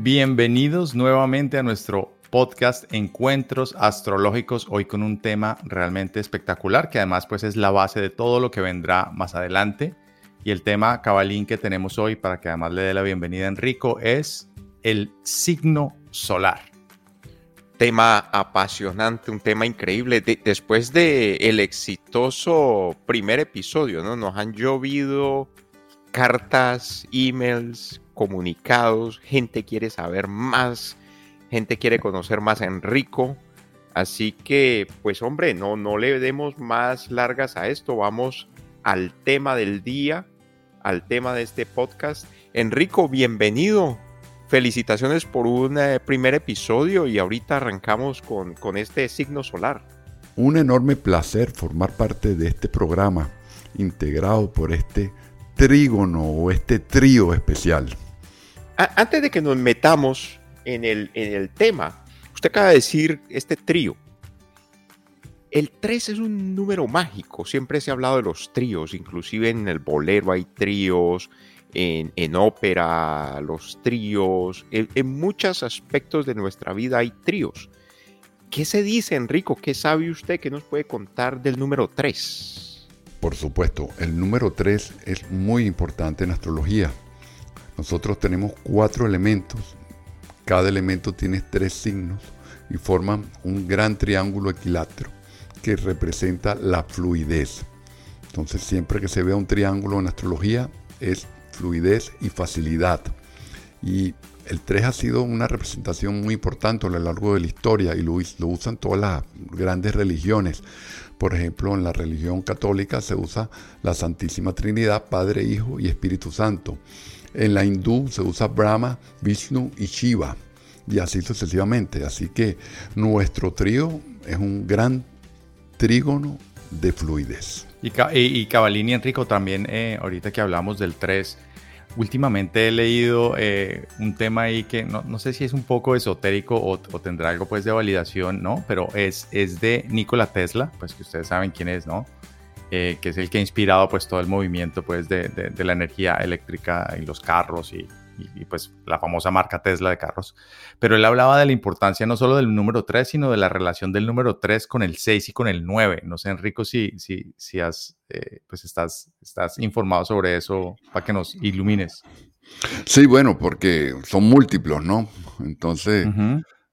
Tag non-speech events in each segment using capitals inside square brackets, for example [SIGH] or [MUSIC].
Bienvenidos nuevamente a nuestro podcast Encuentros Astrológicos, hoy con un tema realmente espectacular que además pues es la base de todo lo que vendrá más adelante. Y el tema cabalín que tenemos hoy para que además le dé la bienvenida a Enrico es el signo solar. Tema apasionante, un tema increíble. después de el exitoso primer episodio, ¿no? Nos han llovido cartas, emails, comunicados, gente quiere saber más, gente quiere conocer más a Enrico. Así que, pues hombre, no, no le demos más largas a esto, vamos al tema del día, al tema de este podcast. Enrico, bienvenido. Felicitaciones por un eh, primer episodio y ahorita arrancamos con, con este signo solar. Un enorme placer formar parte de este programa integrado por este trígono o este trío especial antes de que nos metamos en el, en el tema, usted acaba de decir este trío. El 3 es un número mágico, siempre se ha hablado de los tríos, inclusive en el bolero hay tríos, en, en ópera los tríos, en, en, muchos aspectos de nuestra vida hay tríos. ¿Qué se dice, Enrico? ¿Qué sabe usted que nos puede contar del número 3? Por supuesto, el número 3 es muy importante en astrología. Nosotros tenemos cuatro elementos, cada elemento tiene tres signos y forman un gran triángulo equilátero que representa la fluidez. Entonces siempre que se vea un triángulo en astrología es fluidez y facilidad. Y el 3 ha sido una representación muy importante a lo largo de la historia y lo, usan todas las grandes religiones. Por ejemplo, en la religión católica se usa la Santísima Trinidad, Padre, Hijo y Espíritu Santo. En la hindú se usa Brahma, Vishnu y Shiva, y así sucesivamente. Así que nuestro trío es un gran trígono de fluidez. Y, y, Cavalini Enrico también, eh, ahorita que hablamos del 3, últimamente he leído eh, un tema ahí que no, sé si es un poco esotérico o, tendrá algo pues de validación, ¿no? Pero es, es de Nikola Tesla, pues que ustedes saben quién es, ¿no? Eh, que es el que ha inspirado pues todo el movimiento pues de, de, la energía eléctrica y los carros y, y, pues la famosa marca Tesla de carros. Pero él hablaba de la importancia no solo del número 3, sino de la relación del número 3 con el 6 y con el 9. No sé, Enrico, si, si, si has, eh, pues estás, estás informado sobre eso para que nos ilumines. Sí, bueno, porque son múltiplos, ¿no? Entonces,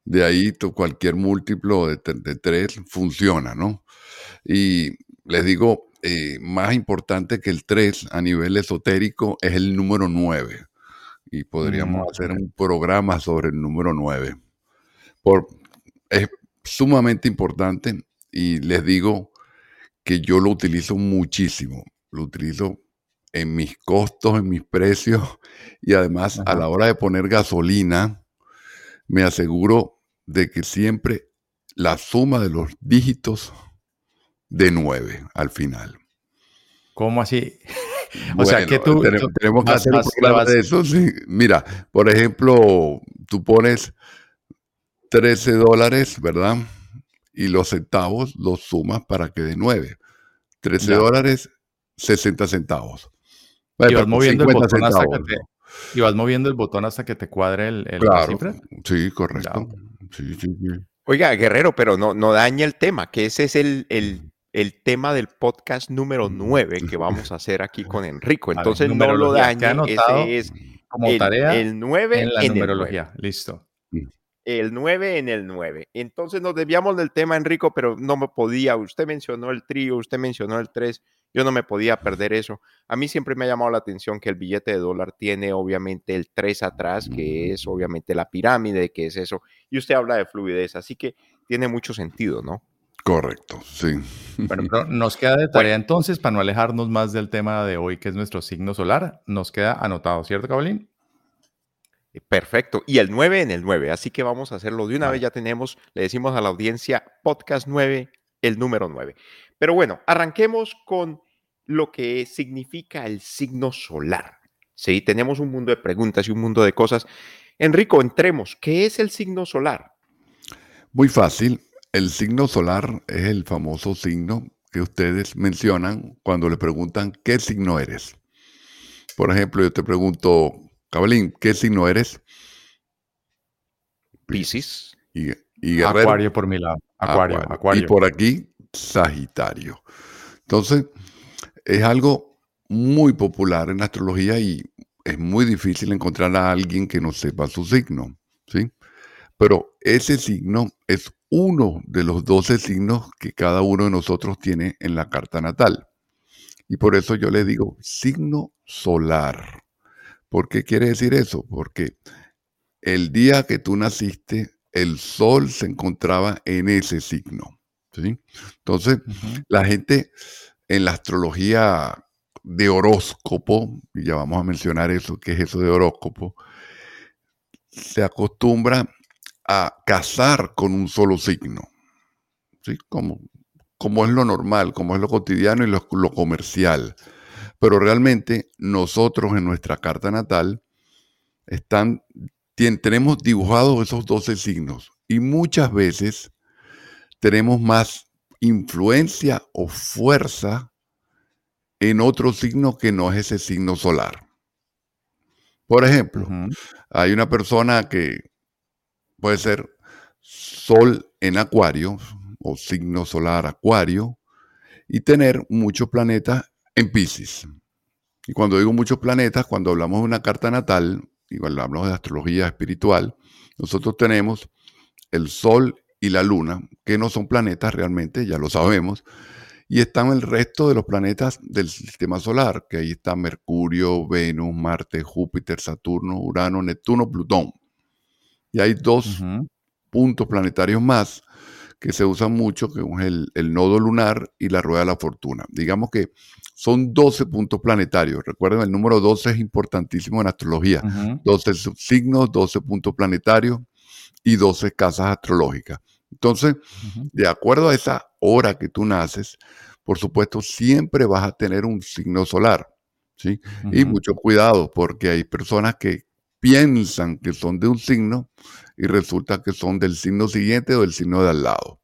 de ahí cualquier múltiplo de, de 3 funciona, ¿no? Y les digo, eh, más importante que el 3 a nivel esotérico es el número 9. Y podríamos mm, hacer un programa sobre el número 9. Por, es sumamente importante y les digo que yo lo utilizo muchísimo. Lo utilizo en mis costos, en mis precios y además a la hora de poner gasolina, me aseguro de que siempre la suma de los dígitos de 9 al final. ¿Cómo así? [LAUGHS] o sea, que tú, tenemos, que hacer un de eso. Mira, por ejemplo, tú pones 13 dólares, ¿verdad? Y los centavos los sumas para que de 9. 13 dólares, 60 centavos. y, vas moviendo el botón hasta que te, y vas moviendo el botón hasta que te cuadre el, el claro, Sí, correcto. Sí, sí, sí. Oiga, Guerrero, pero no, no daña el tema, que ese es el, el el tema del podcast número 9 que [LAUGHS] vamos a hacer aquí con Enrico. Entonces no lo numerología, anotado ese es Como el, tarea el 9 en la en el numerología. Listo. el 9 en el 9. Entonces nos desviamos del tema, Enrico, pero no me podía. Usted mencionó el trío, usted mencionó el 3. Yo no me podía perder eso. A mí siempre me ha llamado la atención que el billete de dólar tiene obviamente el 3 atrás, que es obviamente la pirámide, que es eso. Y usted habla de fluidez, así que tiene mucho sentido, ¿no? Correcto, sí. Bueno, pero nos queda de [LAUGHS] tarea entonces, para no alejarnos más del tema de hoy, que es nuestro signo solar, nos queda anotado, ¿cierto, Cabolín? Eh, Perfecto. Y el 9 en el 9. Así que vamos a hacerlo de una vez. Ya tenemos, le decimos a la audiencia, podcast 9, el número 9. Pero bueno, arranquemos con lo que significa el signo solar. Sí, tenemos un mundo de preguntas y un mundo de cosas. Enrico, entremos. ¿Qué es el signo solar? Muy fácil. El signo solar es el famoso signo que ustedes mencionan cuando le preguntan qué signo eres. Por ejemplo, yo te pregunto, Cabalín, ¿qué signo eres? Piscis. Y, Acuario por mi lado. Acuario, Acuario. acuario. Y por aquí, Sagitario. Entonces, es algo muy popular en la astrología y es muy difícil encontrar a alguien que no sepa su signo, ¿sí? Pero ese signo es uno de los 12 signos que cada uno de nosotros tiene en la carta natal. Y por eso yo le digo signo solar. ¿Por qué quiere decir eso? Porque el día que tú naciste, el sol se encontraba en ese signo. ¿sí? Entonces, la gente en la astrología de horóscopo, y ya vamos a mencionar eso, qué es eso de horóscopo, se acostumbra a casar con un solo signo, ¿sí? Como, como es lo normal, como es lo cotidiano y lo, lo comercial. Pero realmente nosotros en nuestra carta natal están, tenemos dibujados esos 12 signos y muchas veces tenemos más influencia o fuerza en otro signo que no es ese signo solar. Por ejemplo, hay una persona que puede ser Sol en Acuario o signo solar Acuario y tener muchos planetas en Pisces. Y cuando digo muchos planetas, cuando hablamos de una carta natal, y cuando hablamos de astrología espiritual, nosotros tenemos el Sol y la Luna, que no son planetas realmente, ya lo sabemos, y están el resto de los planetas del sistema solar, que ahí está Mercurio, Venus, Marte, Júpiter, Saturno, Urano, Neptuno, Plutón. Y hay dos puntos planetarios más que se usan mucho, que es el, el nodo lunar y la rueda de la fortuna. Digamos que son 12 puntos planetarios. Recuerden, el número 12 es importantísimo en astrología. Ujú. 12 signos, 12 puntos planetarios y 12 casas astrológicas. Entonces, de acuerdo a esa hora que tú naces, por supuesto, siempre vas a tener un signo solar. ¿sí? Y mucho cuidado, porque hay personas que piensan que son de un signo y resulta que son del signo siguiente o del signo de al lado,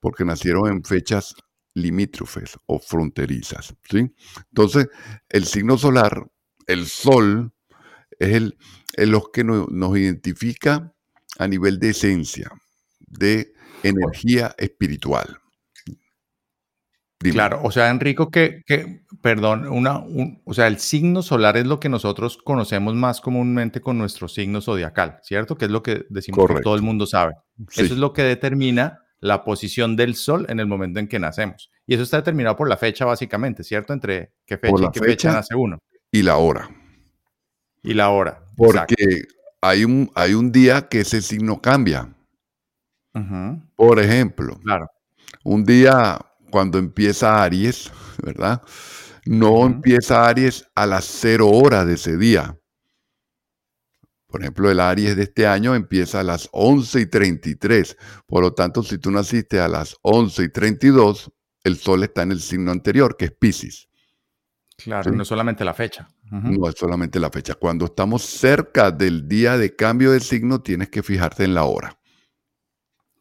porque nacieron en fechas limítrofes o fronterizas. ¿sí? Entonces, el signo solar, el sol, es el, es lo que no- nos identifica a nivel de esencia, de energía espiritual. Dime. Claro, o sea, Enrico, que, que perdón, una, un- o sea, el signo solar es lo que nosotros conocemos más comúnmente con nuestro signo zodiacal, ¿cierto? Que es lo que decimos que todo el mundo sabe. Sí. Eso es lo que determina la posición del sol en el momento en que nacemos. Y eso está determinado por la fecha, básicamente, ¿cierto? Entre qué fecha y qué fecha fecha. nace uno. Y la hora. Y la hora. Porque Exacto. hay un, hay un día que ese signo cambia. Por ejemplo, Claro. un día cuando empieza Aries, ¿verdad? No empieza Aries a las cero horas de ese día. Por ejemplo, el Aries de este año empieza a las 11 y 33. Por lo tanto, si tú naciste a las 11 y 32, el Sol está en el signo anterior, que es Pisces. Claro, Sí. no solamente la fecha. No es solamente la fecha. Cuando estamos cerca del día de cambio de signo, tienes que fijarte en la hora.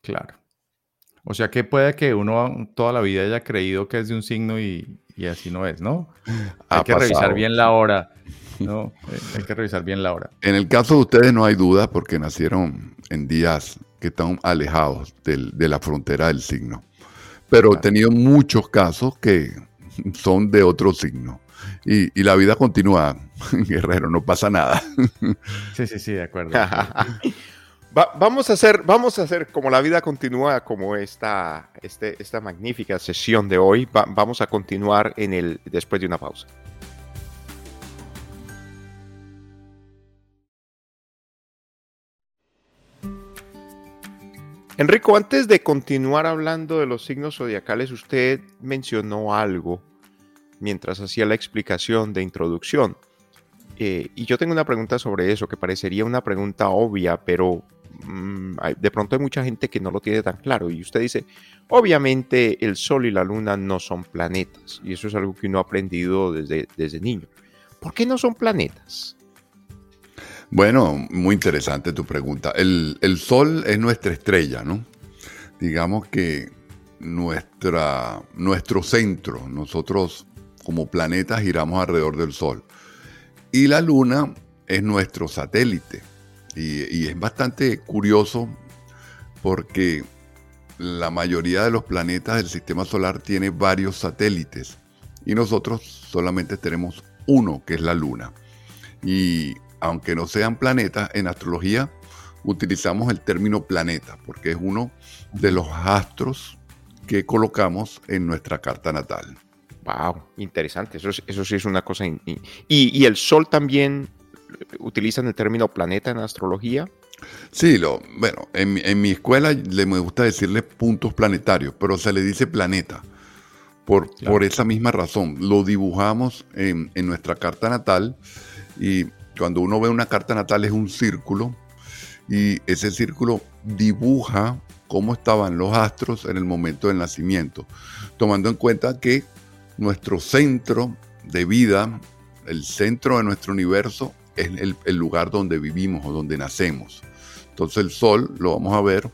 Claro. O sea que puede que uno toda la vida haya creído que es de un signo y, y así no es, ¿no? Hay Ha que revisar bien la hora. ¿no? Eh, Hay que revisar bien la hora. En el caso de ustedes no hay duda porque nacieron en días que están alejados del- de la frontera del signo. pero he tenido muchos casos que son de otro signo. Y, la vida continúa, [LAUGHS] guerrero, no pasa nada. Sí, sí, sí, de acuerdo. [LAUGHS] vamos, a hacer, vamos a hacer como la vida continúa, como esta, este, esta magnífica sesión de hoy. vamos a continuar en el, después de una pausa. Enrico, antes de continuar hablando de los signos zodiacales, usted mencionó algo mientras hacía la explicación de introducción. Eh, y yo tengo una pregunta sobre eso, que parecería una pregunta obvia, pero de pronto hay mucha gente que no lo tiene tan claro. Y usted dice, obviamente el Sol y la Luna no son planetas. Y eso es algo que uno ha aprendido desde, desde niño. ¿Por qué no son planetas? Bueno, muy interesante tu pregunta. El, Sol es nuestra estrella, ¿no? Digamos que nuestra, nuestro centro, nosotros como planetas giramos alrededor del Sol. Y la Luna es nuestro satélite. Y, es bastante curioso porque la mayoría de los planetas del sistema solar tiene varios satélites y nosotros solamente tenemos uno, que es la Luna. Y aunque no sean planetas, en astrología utilizamos el término planeta, porque es uno de los astros que colocamos en nuestra carta natal. Wow, interesante. Eso, eso sí es una cosa. y, el Sol también utilizan el término planeta en astrología? Sí, lo, bueno, en, mi escuela le me gusta decirle puntos planetarios, pero se le dice planeta. Por, por esa misma razón. Lo dibujamos en, en nuestra carta natal y cuando uno ve una carta natal es un círculo y ese círculo dibuja cómo estaban los astros en el momento del nacimiento, tomando en cuenta que nuestro centro de vida, el centro de nuestro universo, es el, lugar donde vivimos o donde nacemos. Entonces el Sol lo vamos a ver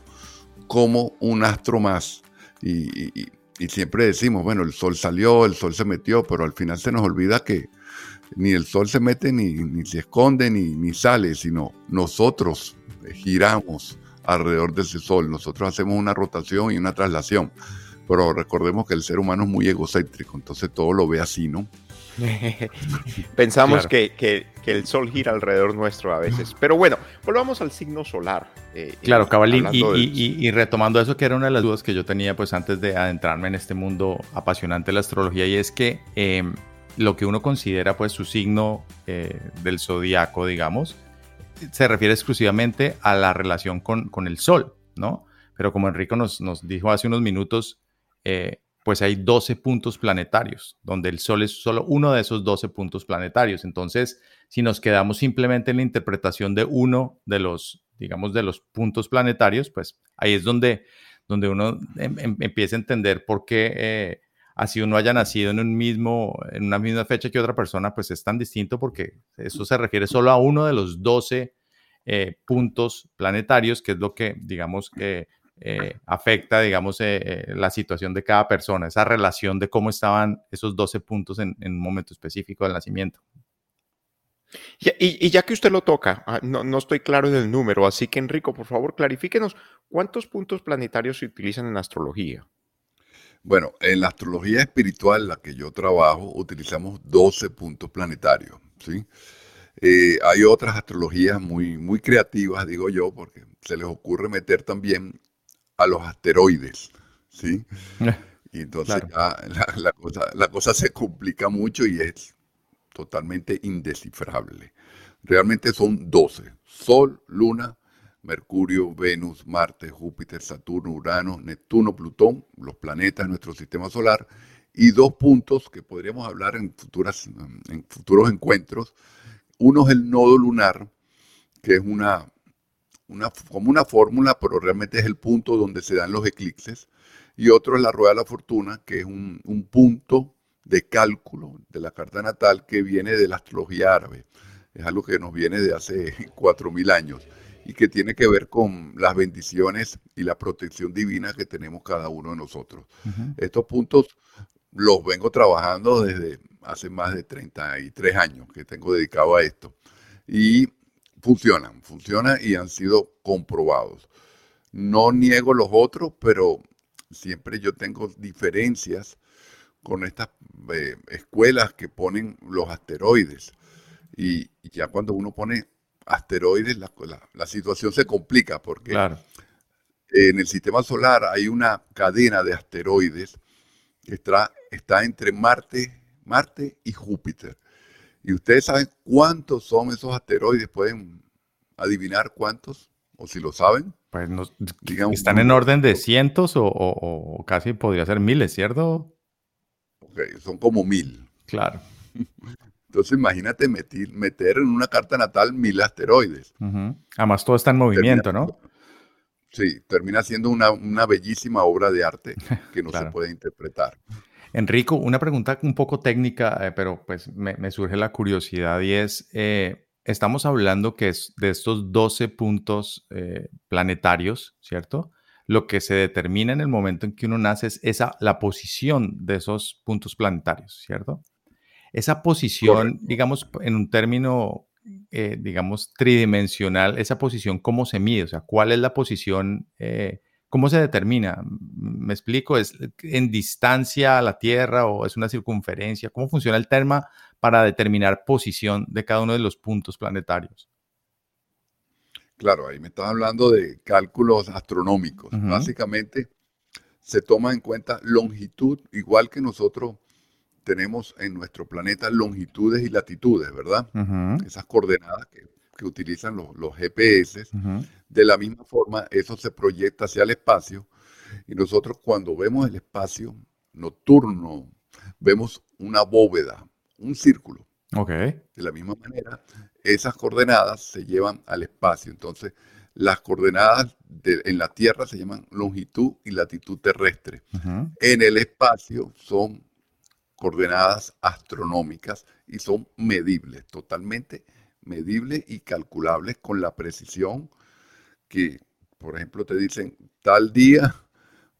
como un astro más. y siempre decimos, bueno, el Sol salió, el Sol se metió, pero al final se nos olvida que ni el sol se mete, ni, se esconde, ni, ni sale, sino nosotros giramos alrededor de ese sol. Nosotros hacemos una rotación y una traslación. Pero recordemos que el ser humano es muy egocéntrico, entonces todo lo ve así, ¿no? [LAUGHS] Pensamos que, el sol gira alrededor nuestro a veces. Pero bueno, volvamos al signo solar. Eh, claro, Cabalín, y, retomando eso, que era una de las dudas que yo tenía pues antes de adentrarme en este mundo apasionante de la astrología, y es que em, lo que uno considera pues su signo eh, del zodiaco, digamos, se refiere exclusivamente a la relación con, el Sol, ¿no? Pero como Enrico nos, nos dijo hace unos minutos, eh, pues hay 12 puntos planetarios, donde el Sol es solo uno de esos 12 puntos planetarios. Entonces, si nos quedamos simplemente en la interpretación de uno de los, digamos, de los puntos planetarios, pues ahí es donde, donde uno em, em, empieza a entender por qué eh, así uno haya nacido en un mismo, en una misma fecha que otra persona, pues es tan distinto porque eso se refiere solo a uno de los 12 eh, puntos planetarios, que es lo que, digamos, que eh, afecta, digamos, eh, la situación de cada persona, esa relación de cómo estaban esos 12 puntos en, un momento específico del nacimiento. Y, ya que usted lo toca, ah, no, no, estoy claro del número, así que Enrico, por favor, clarifíquenos cuántos puntos planetarios se utilizan en astrología. Bueno, en la astrología espiritual, la que yo trabajo, utilizamos 12 puntos planetarios. ¿sí? Eh, hay otras astrologías muy, muy creativas, digo yo, porque se les ocurre meter también a los asteroides. ¿sí? Y entonces la, cosa, la cosa se complica mucho y es totalmente indescifrable. Realmente son 12. Sol, Luna, Mercurio, Venus, Marte, Júpiter, Saturno, Urano, Neptuno, Plutón, los planetas de nuestro sistema solar, y dos puntos que podríamos hablar en, futuras, en futuros encuentros. Uno es el nodo lunar, que es una, una, como una fórmula, pero realmente es el punto donde se dan los eclipses. Y otro es la rueda de la fortuna, que es un, un punto de cálculo de la carta natal que viene de la astrología árabe. Es algo que nos viene de hace [LAUGHS] 4.000 años y que tiene que ver con las bendiciones y la protección divina que tenemos cada uno de nosotros. Estos puntos los vengo trabajando desde hace más de 33 años que tengo dedicado a esto y funcionan, funcionan y han sido comprobados. No niego los otros, pero siempre yo tengo diferencias con estas eh, escuelas que ponen los asteroides. Y, ya cuando uno pone asteroides, la, la, situación se complica porque en el sistema solar hay una cadena de asteroides que está, está entre Marte, Marte y Júpiter. Y ustedes saben cuántos son esos asteroides, pueden adivinar cuántos, o si lo saben. Pues están en orden de cientos o, casi podría ser miles, ¿cierto? Ok, son como mil. Claro. [LAUGHS] Entonces imagínate meter, en una carta natal mil asteroides. Además todo está en movimiento, ¿no? Sí, termina siendo una, bellísima obra de arte que no se puede interpretar. Enrico, una pregunta un poco técnica, eh, pero pues me, surge la curiosidad y es, eh, estamos hablando que es de estos 12 puntos eh, planetarios, ¿cierto? Lo que se determina en el momento en que uno nace es esa, la posición de esos puntos planetarios, ¿cierto? Esa posición, digamos, en un término digamos, tridimensional, esa posición, ¿cómo se mide? O sea, ¿cuál es la posición? Eh, ¿Cómo se determina? ¿Me explico? ¿Es en distancia a la Tierra o es una circunferencia? ¿Cómo funciona el tema para determinar posición de cada uno de los puntos planetarios? Claro, ahí me estás hablando de cálculos astronómicos. Básicamente se toma en cuenta longitud, igual que nosotros tenemos en nuestro planeta longitudes y latitudes, ¿verdad? Esas coordenadas que, utilizan los, GPS. De la misma forma, eso se proyecta hacia el espacio y nosotros cuando vemos el espacio nocturno, vemos una bóveda, un círculo. Okay. De la misma manera, esas coordenadas se llevan al espacio. Entonces, las coordenadas en la Tierra se llaman longitud y latitud terrestre. En el espacio son coordenadas astronómicas y son medibles, totalmente medibles y calculables con la precisión que, por ejemplo, te dicen, tal día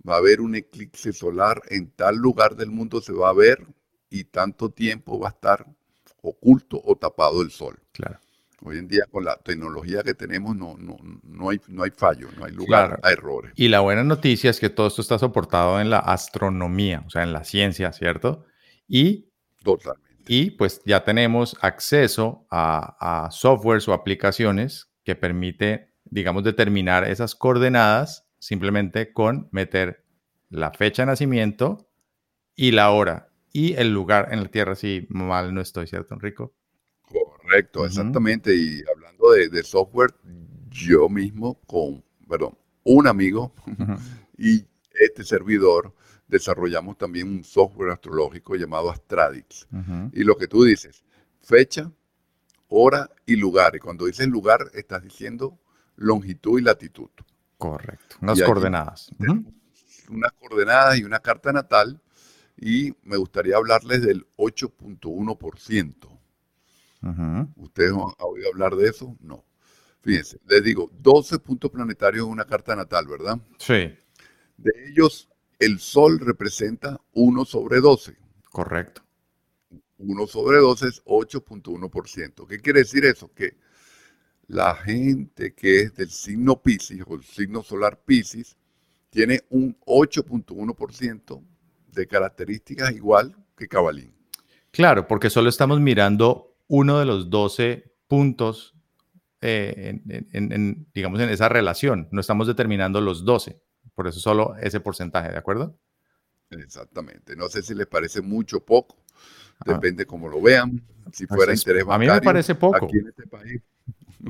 va a haber un eclipse solar, en tal lugar del mundo se va a ver y tanto tiempo va a estar oculto o tapado el sol. Claro. Hoy en día con la tecnología que tenemos no, no, no, hay, no hay fallo, no hay lugar a errores. Y la buena noticia es que todo esto está soportado en la astronomía, o sea, en la ciencia, ¿cierto? Y, y pues ya tenemos acceso a, softwares o aplicaciones que permite, digamos, determinar esas coordenadas simplemente con meter la fecha de nacimiento y la hora y el lugar en la Tierra, si mal no estoy, ¿cierto, Enrico? Correcto, exactamente. Y hablando de, software, yo mismo con, perdón, un amigo y este servidor desarrollamos también un software astrológico llamado Astradix. Y lo que tú dices, fecha, hora y lugar. Y cuando dices lugar, estás diciendo longitud y latitud. Correcto. Unas coordenadas. Unas coordenadas y una carta natal. Y me gustaría hablarles del 8.1%. ¿Ustedes han oído hablar de eso? No. Fíjense, les digo, 12 puntos planetarios en una carta natal, ¿verdad? Sí. De ellos, el Sol representa 1 sobre 12. Correcto. 1 sobre 12 es 8.1%. ¿Qué quiere decir eso? Que la gente que es del signo Pisces o el signo solar Pisces tiene un 8.1% de características igual que Cabalín. Claro, porque solo estamos mirando uno de los 12 puntos eh, en, digamos, en esa relación. No estamos determinando los 12. Por eso solo ese porcentaje, ¿de acuerdo? Exactamente. No sé si les parece mucho o poco. Depende cómo lo vean. Si fuera interés bancario. A mí me parece poco. Aquí en este país.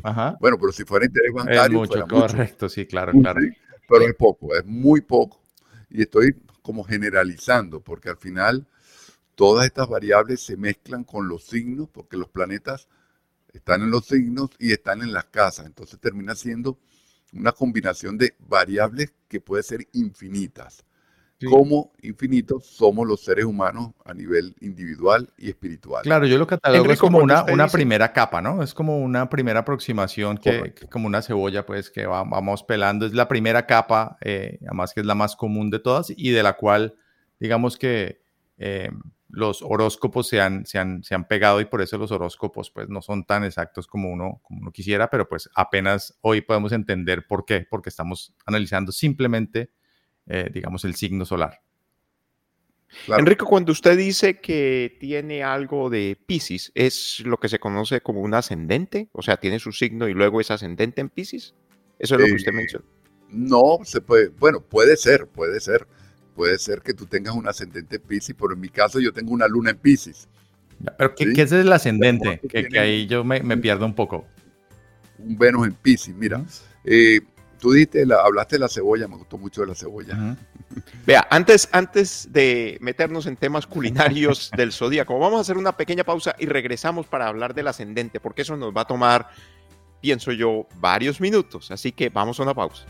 Ajá. Bueno, pero si fuera interés bancario. Es mucho, correcto, sí, claro, claro. pero es poco, es muy poco. Y estoy como generalizando, porque al final todas estas variables se mezclan con los signos, porque los planetas están en los signos y están en las casas. Entonces termina siendo una combinación de variables que puede ser infinitas. Como infinitos somos los seres humanos a nivel individual y espiritual. Claro, yo lo catalogo es como una, una primera capa, ¿no? Es como una primera aproximación que, como una cebolla, pues que vamos pelando. Es la primera capa, eh, además que es la más común de todas y de la cual, digamos que eh, los horóscopos se han, se, han, se han, pegado y por eso los horóscopos pues no son tan exactos como uno, como uno quisiera, pero pues apenas hoy podemos entender por qué, porque estamos analizando simplemente eh, digamos, el signo solar. Enrico, cuando usted dice que tiene algo de Pisces, ¿es lo que se conoce como un ascendente? O sea, tiene su signo y luego es ascendente en Pisces. Eso es lo que usted menciona. No, se puede, bueno, puede ser, puede ser. Puede ser que tú tengas un ascendente en Pisces, pero en mi caso yo tengo una luna en Pisces. Pero ¿qué, es el ascendente? Que, ahí yo me, pierdo un poco. Un Venus en Pisces, mira. Eh, tú dijiste, hablaste de la cebolla, me gustó mucho de la cebolla. Vea, antes, antes de meternos en temas culinarios [LAUGHS] del zodíaco, vamos a hacer una pequeña pausa y regresamos para hablar del ascendente, porque eso nos va a tomar, pienso yo, varios minutos. Así que vamos a una pausa.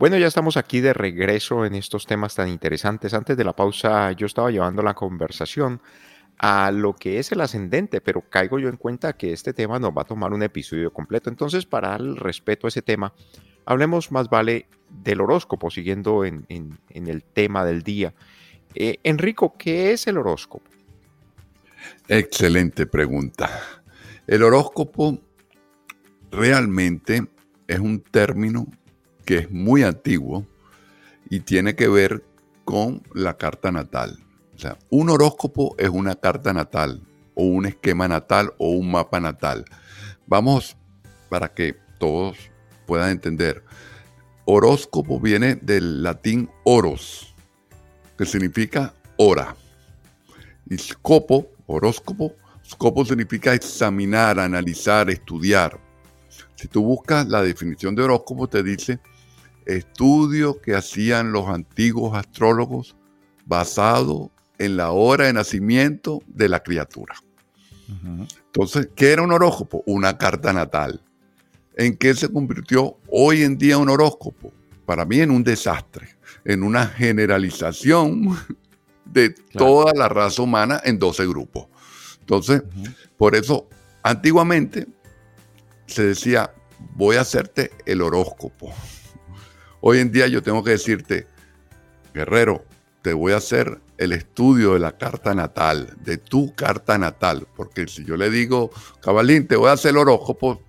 Bueno, ya estamos aquí de regreso en estos temas tan interesantes. Antes de la pausa yo estaba llevando la conversación a lo que es el ascendente, pero caigo yo en cuenta que este tema nos va a tomar un episodio completo. Entonces, para el respeto a ese tema, hablemos más vale del horóscopo, siguiendo en, el tema del día. Eh, Enrico, ¿qué es el horóscopo? Excelente pregunta. El horóscopo realmente es un término que es muy antiguo y tiene que ver con la carta natal. Un horóscopo es una carta natal o un esquema natal o un mapa natal. Vamos para que todos puedan entender. Horóscopo viene del latín oros, que significa hora. Y scopo, horóscopo, scopo significa examinar, analizar, estudiar. Si tú buscas la definición de horóscopo, te dice estudio que hacían los antiguos astrólogos basado en la hora de nacimiento de la criatura. Entonces, ¿qué era un horóscopo? Una carta natal. ¿En qué se convirtió hoy en día un horóscopo? Para mí en un desastre, en una generalización [LAUGHS] de toda la raza humana en 12 grupos. Entonces, por eso, antiguamente se decía, voy a hacerte el horóscopo. Hoy en día yo tengo que decirte, guerrero, te voy a hacer el estudio de la carta natal, de tu carta natal, porque si yo le digo, cabalín, te voy a hacer el horóscopo,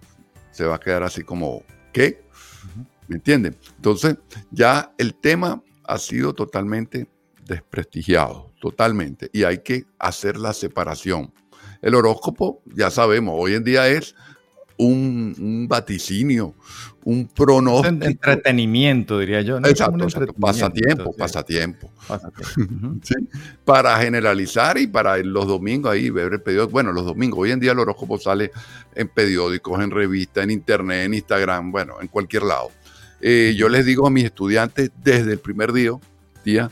se va a quedar así como, ¿qué? ¿Me entienden? Entonces, ya el tema ha sido totalmente desprestigiado, totalmente, y hay que hacer la separación. El horóscopo, ya sabemos, hoy en día es un, vaticinio, un pronóstico. entretenimiento, diría yo. Exacto, pasatiempo, pasatiempo. [LAUGHS] Para generalizar y para los domingos ahí ver el periódico. Bueno, los domingos, hoy en día el horóscopo sale en periódicos, en revistas, en internet, en Instagram, bueno, en cualquier lado. Eh, yo les digo a mis estudiantes desde el primer día, día,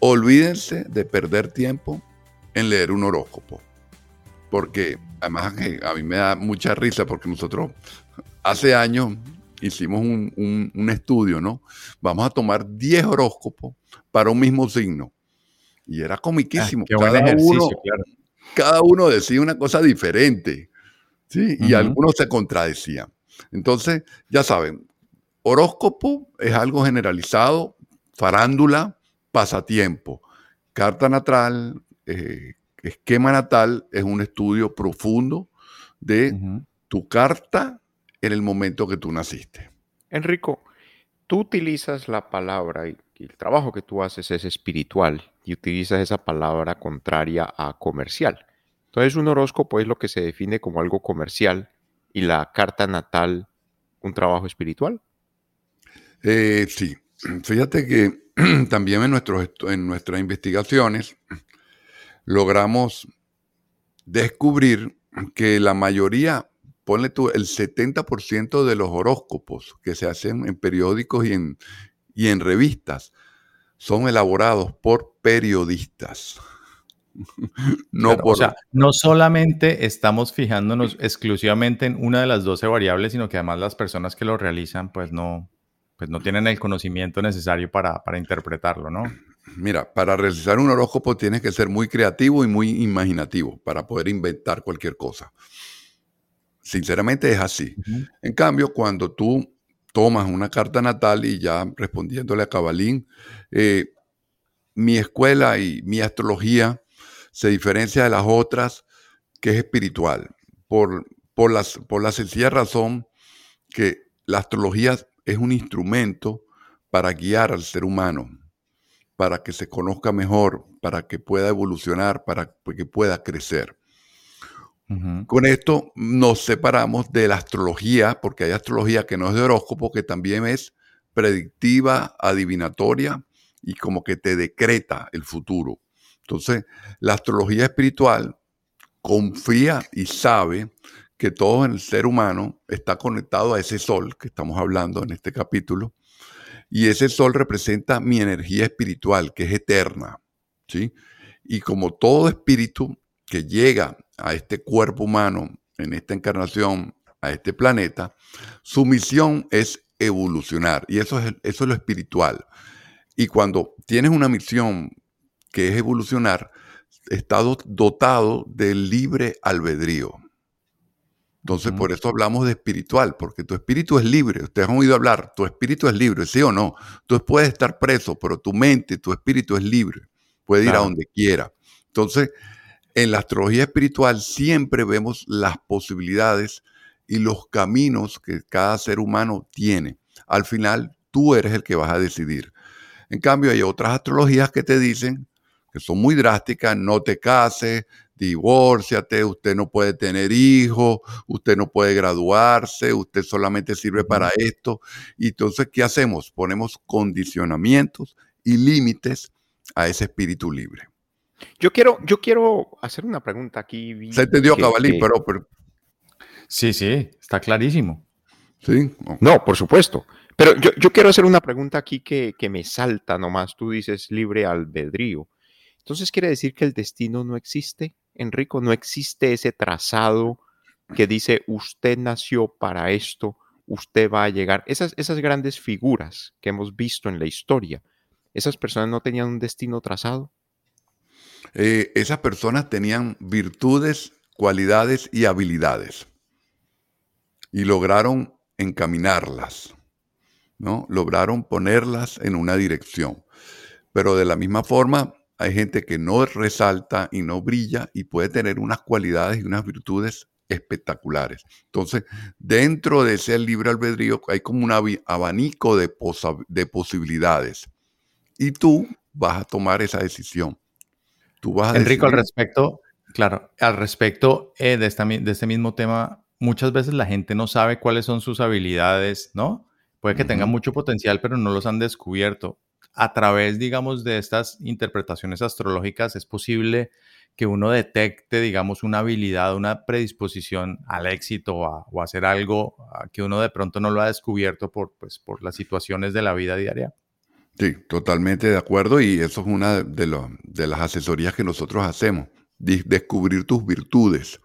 olvídense de perder tiempo en leer un horóscopo porque además a mí me da mucha risa porque nosotros hace años hicimos un, estudio, ¿no? Vamos a tomar 10 horóscopos para un mismo signo. Y era comiquísimo. Ah, cada, uno, cada uno decía una cosa diferente, ¿sí? Y algunos se contradecían. Entonces, ya saben, horóscopo es algo generalizado, farándula, pasatiempo. Carta natal, eh, esquema natal es un estudio profundo de tu carta en el momento que tú naciste. Enrico, tú utilizas la palabra y, el trabajo que tú haces es espiritual y utilizas esa palabra contraria a comercial. Entonces un horóscopo es lo que se define como algo comercial y la carta natal un trabajo espiritual. Eh, sí, [CLEARS THROAT] fíjate que [CLEARS THROAT] también en, nuestros, en nuestras investigaciones logramos descubrir que la mayoría, ponle tú, el 70% de los horóscopos que se hacen en periódicos y en, y en revistas son elaborados por periodistas. [LAUGHS] no O sea, no solamente estamos fijándonos exclusivamente en una de las 12 variables, sino que además las personas que lo realizan, pues no, pues no tienen el conocimiento necesario para, para interpretarlo, ¿no? Mira, para realizar un horóscopo tienes que ser muy creativo y muy imaginativo para poder inventar cualquier cosa. Sinceramente es así. En cambio, cuando tú tomas una carta natal y ya respondiéndole a Cabalín, eh, mi escuela y mi astrología se diferencia de las otras que es espiritual. por, por, las, por la sencilla razón que la astrología es un instrumento para guiar al ser humano, para que se conozca mejor, para que pueda evolucionar, para que pueda crecer. Con esto nos separamos de la astrología, porque hay astrología que no es de horóscopo, que también es predictiva, adivinatoria y como que te decreta el futuro. Entonces, la astrología espiritual confía y sabe que todo el ser humano está conectado a ese sol que estamos hablando en este capítulo. Y ese sol representa mi energía espiritual, que es eterna. ¿sí? Y como todo espíritu que llega a este cuerpo humano, en esta encarnación, a este planeta, su misión es evolucionar. Y eso es, eso es lo espiritual. Y cuando tienes una misión que es evolucionar, estás dotado del libre albedrío. Entonces, por eso hablamos de espiritual, porque tu espíritu es libre. Ustedes han oído hablar, tu espíritu es libre, ¿sí o no? Tú puedes estar preso, pero tu mente, tu espíritu es libre. Puede ir a donde quiera. Entonces, en la astrología espiritual siempre vemos las posibilidades y los caminos que cada ser humano tiene. Al final, tú eres el que vas a decidir. En cambio, hay otras astrologías que te dicen, que son muy drásticas, no te cases, divórciate, usted no puede tener hijos, usted no puede graduarse, usted solamente sirve para esto. Y entonces, ¿qué hacemos? Ponemos condicionamientos y límites a ese espíritu libre. Yo quiero, yo quiero hacer una pregunta aquí. Se entendió, Cabalí, pero, Sí, sí, está clarísimo. Sí. No, por supuesto. Pero yo, yo, quiero hacer una pregunta aquí que, que me salta nomás. Tú dices libre albedrío. Entonces quiere decir que el destino no existe. Enrico, no existe ese trazado que dice usted nació para esto, usted va a llegar. Esas, esas grandes figuras que hemos visto en la historia, ¿esas personas no tenían un destino trazado? Eh, esas personas tenían virtudes, cualidades y habilidades y lograron encaminarlas, ¿no? Lograron ponerlas en una dirección. Pero de la misma forma, hay gente que no resalta y no brilla y puede tener unas cualidades y unas virtudes espectaculares. Entonces, dentro de ese libre albedrío hay como un abanico de, de posibilidades. Y tú vas a tomar esa decisión. Tú vas a Enrico, al respecto, claro, al respecto eh, de, esta, de este mismo tema, muchas veces la gente no sabe cuáles son sus habilidades, ¿no? Puede que tengan mucho potencial, pero no los han descubierto a través, digamos, de estas interpretaciones astrológicas es posible que uno detecte, digamos, una habilidad, una predisposición al éxito o a, hacer algo que uno de pronto no lo ha descubierto por, pues, por las situaciones de la vida diaria. Sí, totalmente de acuerdo y eso es una de, de las asesorías que nosotros hacemos, descubrir tus virtudes,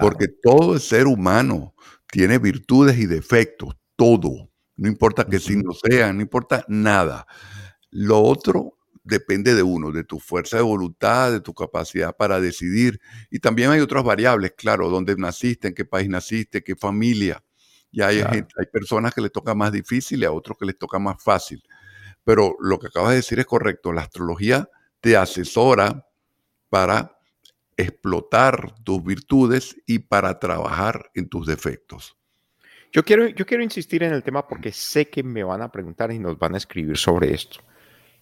porque todo el ser humano tiene virtudes y defectos, todo, no importa qué signo sea, no importa nada. Lo otro depende de uno, de tu fuerza de voluntad, de tu capacidad para decidir. Y también hay otras variables, claro, dónde naciste, en qué país naciste, qué familia. Y hay, hay personas que les toca más difícil y a otros que les toca más fácil. Pero lo que acabas de decir es correcto. La astrología te asesora para explotar tus virtudes y para trabajar en tus defectos. Yo quiero, yo quiero insistir en el tema porque sé que me van a preguntar y nos van a escribir sobre esto.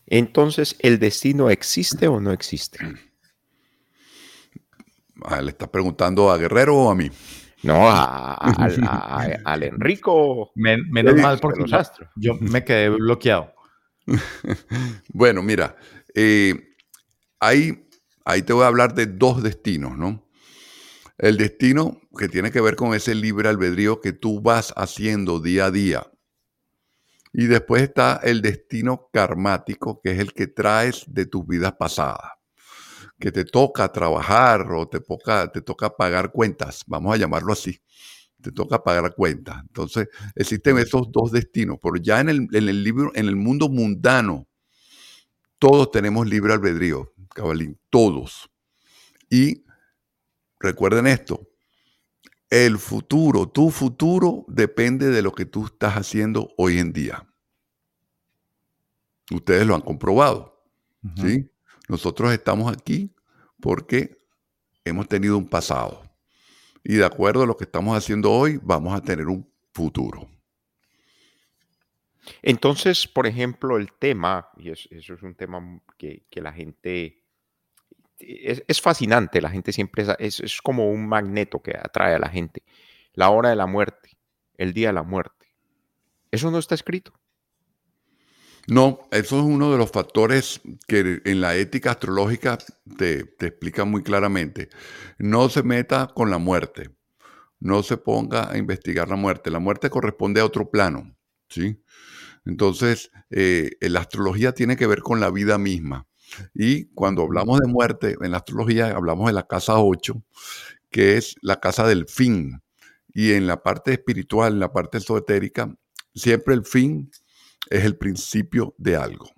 Entonces, ¿el destino existe o no existe? Ah, ¿Le estás preguntando a Guerrero o a mí? No, [LAUGHS] al Enrico. menos mal porque los astros. yo me quedé bloqueado. [LAUGHS] bueno, mira, eh, ahí, ahí te voy a hablar de dos destinos, ¿no? El destino que tiene que ver con ese libre albedrío que tú vas haciendo día a día. Y después está el destino karmático, que es el que traes de tus vidas pasadas, que te toca trabajar o te toca, te toca pagar cuentas, vamos a llamarlo así, te toca pagar cuentas. Entonces, existen esos dos destinos, pero ya en el, en el, libro, en el mundo mundano, todos tenemos libre albedrío, cabalín, todos. Y recuerden esto, el futuro, tu futuro depende de lo que tú estás haciendo hoy en día. Ustedes lo han comprobado. ¿sí? Nosotros estamos aquí porque hemos tenido un pasado. y de acuerdo a lo que estamos haciendo hoy, vamos a tener un futuro. Entonces, por ejemplo, el tema, y eso, es un tema que, la gente, es, fascinante, la gente siempre es, es, como un magneto que atrae a la gente. La hora de la muerte, el día de la muerte. Eso no está escrito. No, eso es uno de los factores que en la ética astrológica te, te explica muy claramente. No se meta con la muerte, no se ponga a investigar la muerte. La muerte corresponde a otro plano, ¿sí? Entonces, eh, la astrología tiene que ver con la vida misma. Y cuando hablamos de muerte, en la astrología hablamos de la casa 8, que es la casa del fin. Y en la parte espiritual, en la parte esotérica, siempre el fin es el principio de algo.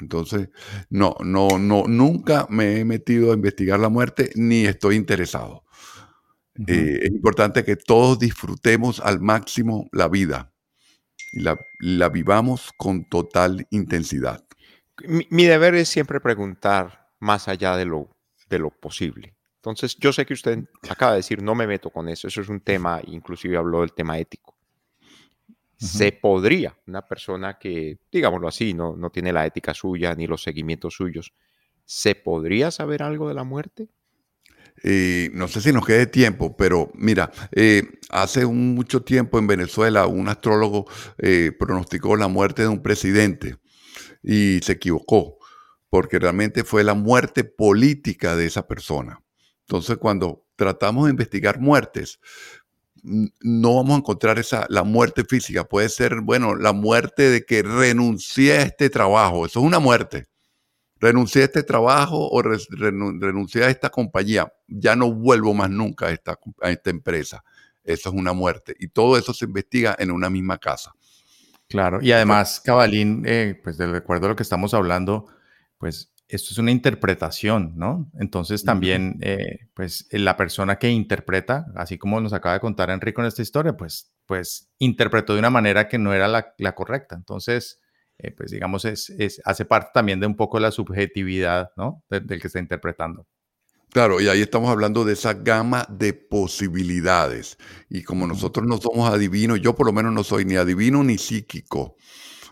Entonces, no, no, no, nunca me he metido a investigar la muerte ni estoy interesado. Eh, es importante que todos disfrutemos al máximo la vida y la, vivamos con total intensidad. Mi, deber es siempre preguntar más allá de lo, de lo posible. Entonces, yo sé que usted acaba de decir, no me meto con eso, eso es un tema, inclusive habló del tema ético. Se podría, una persona que, digámoslo así, no, no tiene la ética suya ni los seguimientos suyos, ¿se podría saber algo de la muerte? no sé si nos quede tiempo, pero mira, eh, hace mucho tiempo en Venezuela un astrólogo eh, pronosticó la muerte de un presidente y se equivocó, porque realmente fue la muerte política de esa persona. Entonces, cuando tratamos de investigar muertes, no vamos a encontrar esa, la muerte física. Puede ser, bueno, la muerte de que renuncié a este trabajo. Eso es una muerte renuncié a este trabajo o renuncié a esta compañía, ya no vuelvo más nunca a esta, a esta empresa. Eso es una muerte. Y todo eso se investiga en una misma casa. Claro, y además, Cabalín, eh, pues de acuerdo a lo que estamos hablando, pues esto es una interpretación, ¿no? Entonces también, eh, pues la persona que interpreta, así como nos acaba de contar Enrico en esta historia, pues, pues interpretó de una manera que no era la, la correcta. Entonces, eh, pues digamos, es, hace parte también de un poco la subjetividad, ¿no? del que está interpretando. Claro, y ahí estamos hablando de esa gama de posibilidades. Y como nosotros no somos adivinos, yo por lo menos no soy ni adivino ni psíquico,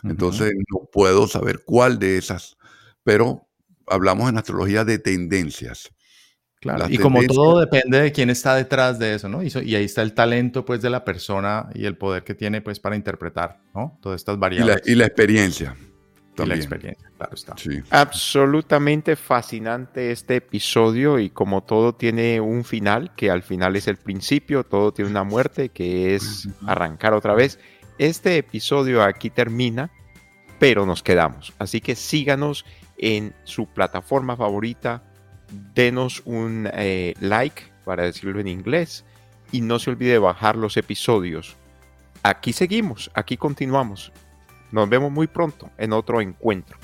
entonces no puedo saber cuál de esas, pero hablamos en astrología de tendencias y como todo depende de quién está detrás de eso, ¿no? Y, y, ahí está el talento, pues, de la persona y el poder que tiene, pues, para interpretar, ¿no? Todas estas variables. Y la, experiencia. Y la experiencia, claro está. Absolutamente fascinante este episodio y como todo tiene un final, que al final es el principio, todo tiene una muerte, que es arrancar otra vez. Este episodio aquí termina, pero nos quedamos. Así que síganos en su plataforma favorita, denos un eh, like, para decirlo en inglés, y no se olvide bajar los episodios. Aquí seguimos, aquí continuamos. Nos vemos muy pronto en otro encuentro.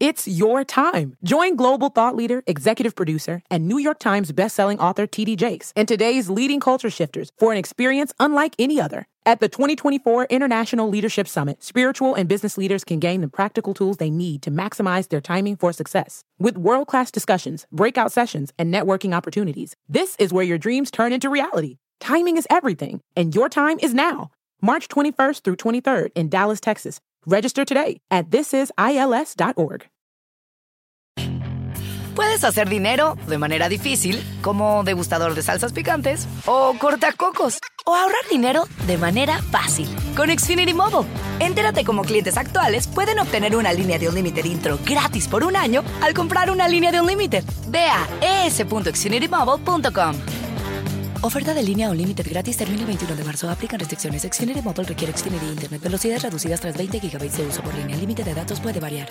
It's your time. Join global thought leader, executive producer, and New York Times bestselling author TD Jakes and today's leading culture shifters for an experience unlike any other. At the 2024 International Leadership Summit, spiritual and business leaders can gain the practical tools they need to maximize their timing for success. With world class discussions, breakout sessions, and networking opportunities, this is where your dreams turn into reality. Timing is everything, and your time is now. March 21st through 23rd in Dallas, Texas. Register today at thisisils.org. Puedes hacer dinero de manera difícil, como degustador de salsas picantes, o cortacocos, o ahorrar dinero de manera fácil con Xfinity Mobile. Entérate cómo clientes actuales pueden obtener una línea de un límite intro gratis por un año al comprar una línea de un límite. Ve a es.xfinitymobile.com. Oferta de línea o límite gratis termina el 21 de marzo. Aplican restricciones. Xfinity Mobile requiere Xfinity Internet. Velocidades reducidas tras 20 GB de uso por línea. El límite de datos puede variar.